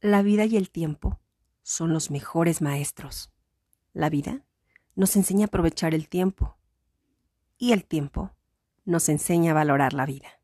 La vida y el tiempo son los mejores maestros. La vida nos enseña a aprovechar el tiempo y el tiempo nos enseña a valorar la vida.